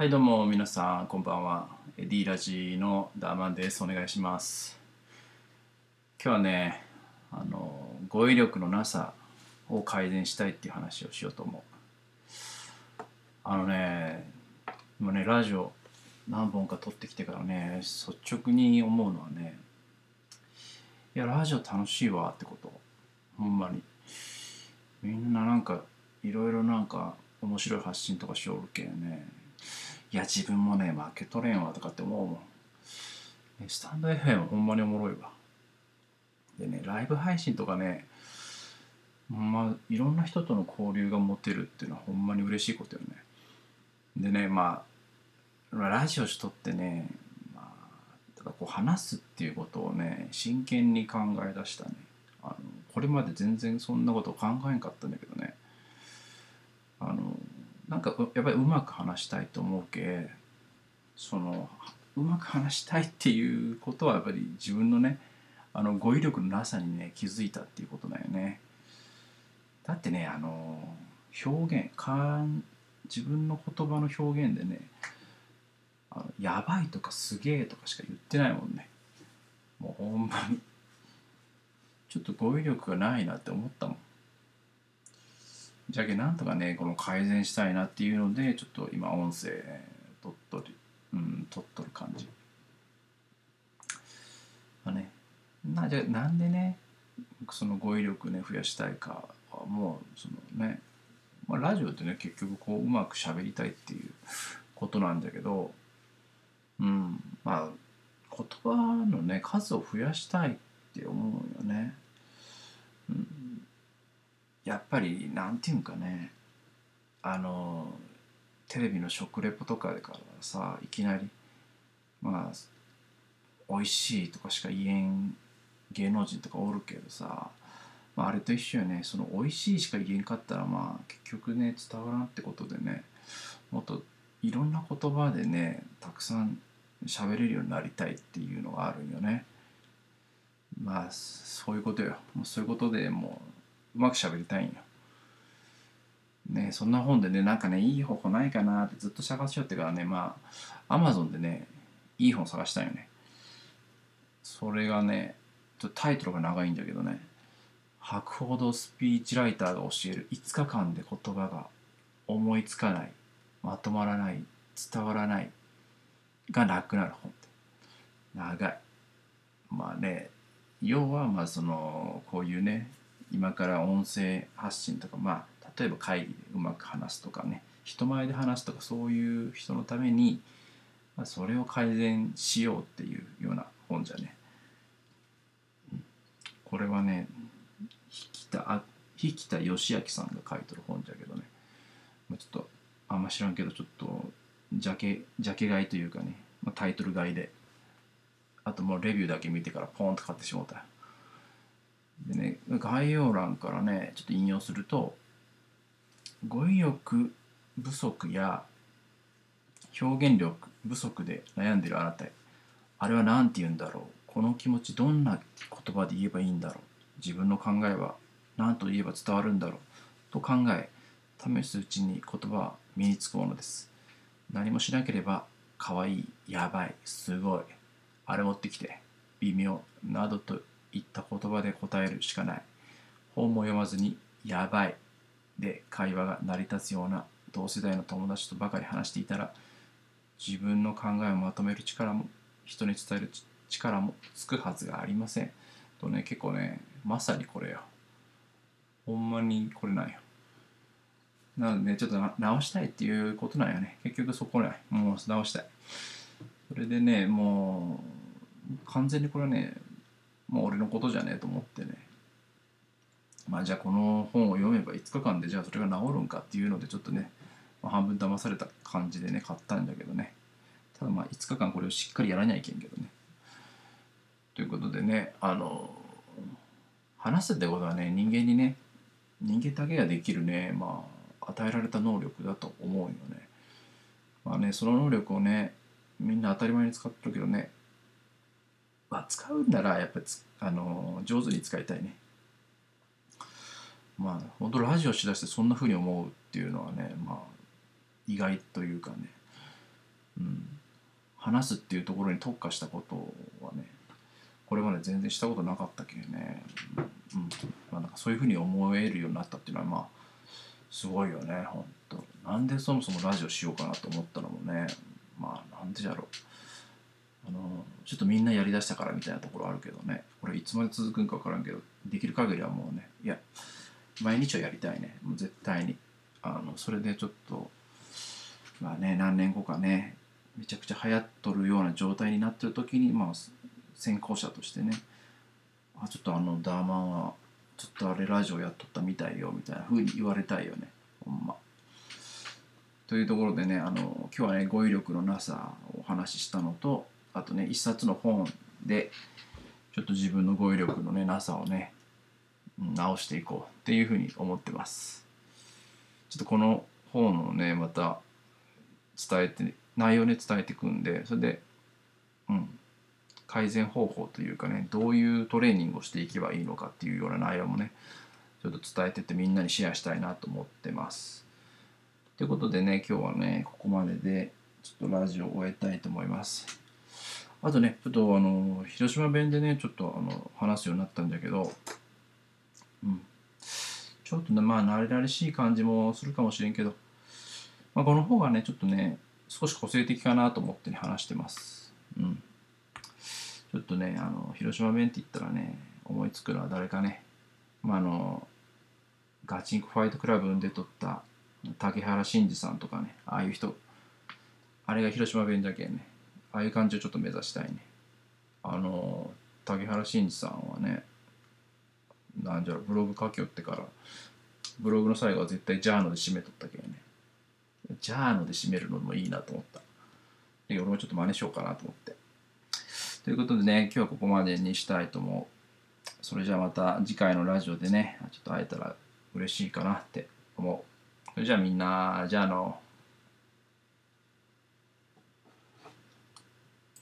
はいどうも皆さんこんばんは。D ラジのダーマンです。お願いします。今日はねあの語彙力のなさを改善したいっていう話をしようと思う。あのね今ねラジオ何本か撮ってきてからね率直に思うのはねいやラジオ楽しいわってこと。ほんまに。みんななんかいろいろなんか面白い発信とかしよるけんね。いや自分もね負けとれんわとかって思うもん。スタンド FM ほんまにおもろいわ。でねライブ配信とかねほんまいろんな人との交流が持てるっていうのはほんまに嬉しいことよね。でねまあラジオしとってね、まあ、ただこう話すっていうことをね真剣に考え出したね。あのこれまで全然そんなこと考えんかったんだけどね。なんかやっぱりうまく話したいと思うけそのうまく話したいっていうことはやっぱり自分のねあの語彙力のなさにね気づいたっていうことだよね。だってねあの表現か自分の言葉の表現でねあのやばいとかすげえとかしか言ってないもんね。もうほんまに。ちょっと語彙力がないなって思ったもん。じゃけなんとかねこの改善したいなっていうのでちょっと今音声取っとるうん取っとる感じまあねなじゃなんでねその語彙力ね増やしたいかはもうそのね、まあ、ラジオってね結局こううまく喋りたいっていうことなんだけどうんまあ言葉のね数を増やしたいって思うよね。やっぱりなんていうんかねあのテレビの食レポとかでからさいきなりまあ美味しいとかしか言えん芸能人とかおるけどさ、まあ、あれと一緒よねその美味しいしか言えんかったらまあ結局ね伝わらんってことでねもっといろんな言葉でねたくさん喋れるようになりたいっていうのがあるんよね。まあそういうことよもうそういうことでもうまく喋りたいんよ。ねそんな本でねなんかねいい方法ないかなってずっと探しよってからねまあアマゾンでねいい本探したんよね。それがねちょっとタイトルが長いんだけどね。博報堂スピーチライターが教える5日間で言葉が思いつかないまとまらない伝わらないがなくなる本って。長い。まあね要はまあそのこういうね今から音声発信とかまあ例えば会議でうまく話すとかね人前で話すとかそういう人のために、まあ、それを改善しようっていうような本じゃね。これはね引田引田義明さんが書いてる本じゃけどね。ちょっとあんま知らんけどちょっとジャケジャケ買いというかね、まあ、タイトル買いで。あともうレビューだけ見てからポンと買ってしまった。概要欄からねちょっと引用すると語彙力不足や表現力不足で悩んでるあなたへあれは何て言うんだろう？この気持ちどんな言葉で言えばいいんだろう？自分の考えは何と言えば伝わるんだろう？と考え試すうちに言葉は身につくものです。何もしなければかわいいやばいすごいあれ持ってきて微妙などとった言葉で答えるしかない。本も読まずにやばい。で会話が成り立つような同世代の友達とばかり話していたら自分の考えをまとめる力も人に伝える力もつくはずがありません。とね結構ねまさにこれよ。ほんまにこれなんよ。なのでねちょっと直したいっていうことなんよね。結局そこないもう直したい。それでねもう完全にこれはねもう俺のことじゃねえと思ってね。まあじゃあこの本を読めば5日間でじゃあそれが治るんかっていうのでちょっとね、まあ、半分騙された感じでね買ったんだけどね。ただまあ5日間これをしっかりやらなきゃいけんけどね。ということでねあの話すってことはね人間にね人間だけができるねまあ与えられた能力だと思うよね。まあねその能力をねみんな当たり前に使ってるけどねまあ使うんならやっぱりあの上手に使いたいね。まあ本当ラジオしだしてそんなふうに思うっていうのはねまあ意外というかね。うん、話すっていうところに特化したことはねこれまで全然したことなかったけどね、うん。まあ、なんかそういうふうに思えるようになったっていうのはまあすごいよねほんとなんでそもそもラジオしようかなと思ったのもねまあなんでだろう。あのちょっとみんなやりだしたからみたいなところあるけどね。これいつまで続くんか分からんけどできる限りはもうねいや毎日はやりたいね。もう絶対に。あのそれでちょっとまあね何年後かねめちゃくちゃ流行っとるような状態になってる時にまあ先行者としてねあちょっとあのダーマンはちょっとあれラジオやっとったみたいよみたいな風に言われたいよね。ほんま。というところでねあの今日はね語彙力のなさをお話ししたのとあとね一冊の本でちょっと自分の語彙力のねなさをね直していこうっていうふうに思ってます。ちょっとこの本をねまた伝えて内容ね伝えていくんでそれでうん改善方法というかねどういうトレーニングをしていけばいいのかっていうような内容もねちょっと伝えてってみんなにシェアしたいなと思ってます。ということでね今日はねここまででちょっとラジオを終えたいと思います。あとねちょっとあの広島弁でねちょっとあの話すようになったんだけどうん。ちょっとねまあ慣れ慣れしい感じもするかもしれんけど、まあ、この方がねちょっとね少し個性的かなと思ってね話してます。うん。ちょっとねあの広島弁って言ったらね思いつくのは誰かね。まああのガチンコファイトクラブで撮った竹原慎二さんとかねああいう人。あれが広島弁じゃけんね。ああいう感じをちょっと目指したいね。あの竹原慎二さんはねなんじゃろブログ書きよってからブログの最後は絶対ジャーノで締めとったけんね。ジャーノで締めるのもいいなと思った。で俺もちょっと真似しようかなと思って。ということでね今日はここまでにしたいと思う。それじゃあまた次回のラジオでねちょっと会えたら嬉しいかなって思う。それじゃあみんなじゃあの